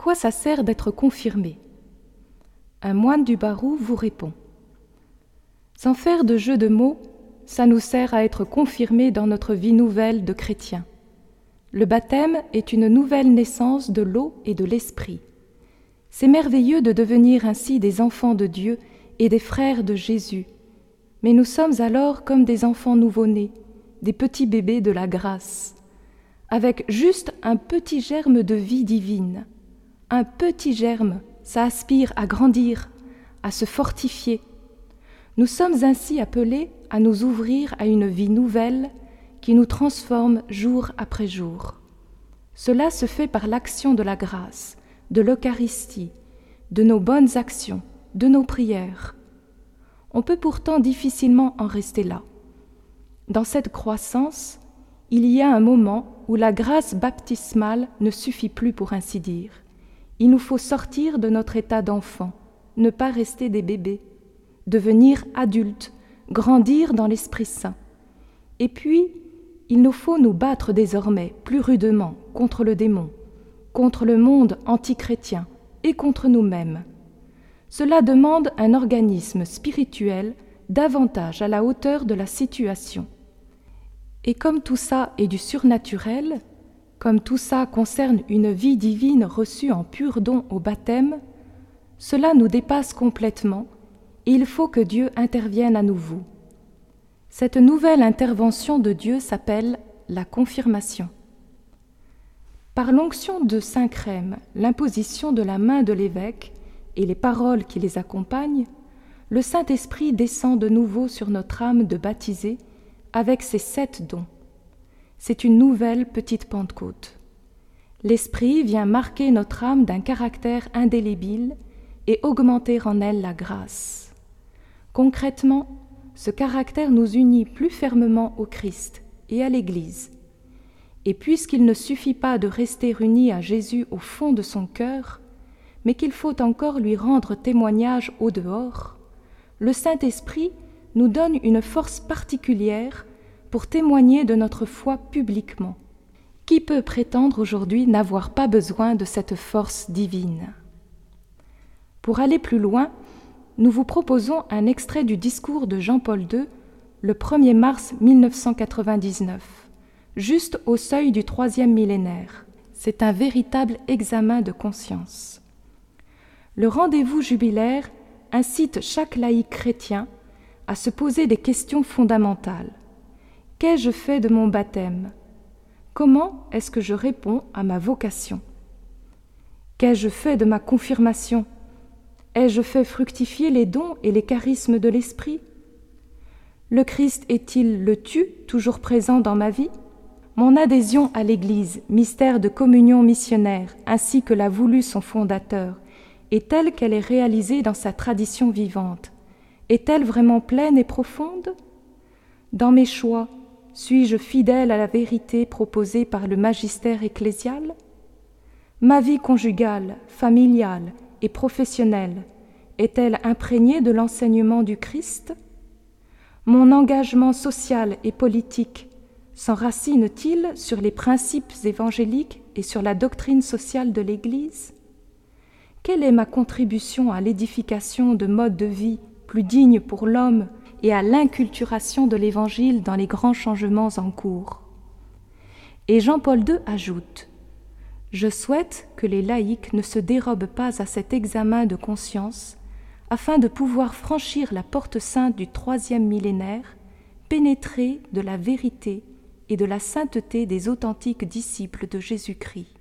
Quoi ça sert d'être confirmé? Un moine du Barou vous répond. Sans faire de jeu de mots, ça nous sert à être confirmés dans notre vie nouvelle de chrétien. Le baptême est une nouvelle naissance de l'eau et de l'esprit. C'est merveilleux de devenir ainsi des enfants de Dieu et des frères de Jésus. Mais nous sommes alors comme des enfants nouveau-nés, des petits bébés de la grâce, avec juste un petit germe de vie divine. Un petit germe, ça aspire à grandir, à se fortifier. Nous sommes ainsi appelés à nous ouvrir à une vie nouvelle qui nous transforme jour après jour. Cela se fait par l'action de la grâce, de l'Eucharistie, de nos bonnes actions, de nos prières. On peut pourtant difficilement en rester là. Dans cette croissance, il y a un moment où la grâce baptismale ne suffit plus pour ainsi dire. Il nous faut sortir de notre état d'enfant, ne pas rester des bébés, devenir adultes, grandir dans l'Esprit Saint. Et puis, il nous faut nous battre désormais plus rudement contre le démon, contre le monde antichrétien et contre nous-mêmes. Cela demande un organisme spirituel davantage à la hauteur de la situation. Et comme tout ça est du surnaturel, comme tout ça concerne une vie divine reçue en pur don au baptême, cela nous dépasse complètement et il faut que Dieu intervienne à nouveau. Cette nouvelle intervention de Dieu s'appelle la confirmation. Par l'onction de Saint Crème, l'imposition de la main de l'évêque et les paroles qui les accompagnent, le Saint-Esprit descend de nouveau sur notre âme de baptisé avec ses sept dons. C'est une nouvelle petite Pentecôte. L'Esprit vient marquer notre âme d'un caractère indélébile et augmenter en elle la grâce. Concrètement, ce caractère nous unit plus fermement au Christ et à l'Église. Et puisqu'il ne suffit pas de rester unis à Jésus au fond de son cœur, mais qu'il faut encore lui rendre témoignage au dehors, le Saint-Esprit nous donne une force particulière pour témoigner de notre foi publiquement. Qui peut prétendre aujourd'hui n'avoir pas besoin de cette force divine? Pour aller plus loin, nous vous proposons un extrait du discours de Jean-Paul II le 1er mars 1999, juste au seuil du troisième millénaire. C'est un véritable examen de conscience. Le rendez-vous jubilaire incite chaque laïc chrétien à se poser des questions fondamentales. Qu'ai-je fait de mon baptême? Comment est-ce que je réponds à ma vocation? Qu'ai-je fait de ma confirmation? Ai-je fait fructifier les dons et les charismes de l'Esprit? Le Christ est-il le tu toujours présent dans ma vie? Mon adhésion à l'Église, mystère de communion missionnaire, ainsi que l'a voulu son fondateur, est telle qu'elle est réalisée dans sa tradition vivante? Est-elle vraiment pleine et profonde? Dans mes choix, suis-je fidèle à la vérité proposée par le magistère ecclésial? Ma vie conjugale, familiale, et professionnelle est-elle imprégnée de l'enseignement du Christ? Mon engagement social et politique s'enracine-t-il sur les principes évangéliques et sur la doctrine sociale de l'Église? Quelle est ma contribution à l'édification de modes de vie plus dignes pour l'homme et à l'inculturation de l'Évangile dans les grands changements en cours Et Jean-Paul II ajoute je souhaite que les laïcs ne se dérobent pas à cet examen de conscience afin de pouvoir franchir la porte sainte du troisième millénaire, pénétrer de la vérité et de la sainteté des authentiques disciples de Jésus-Christ.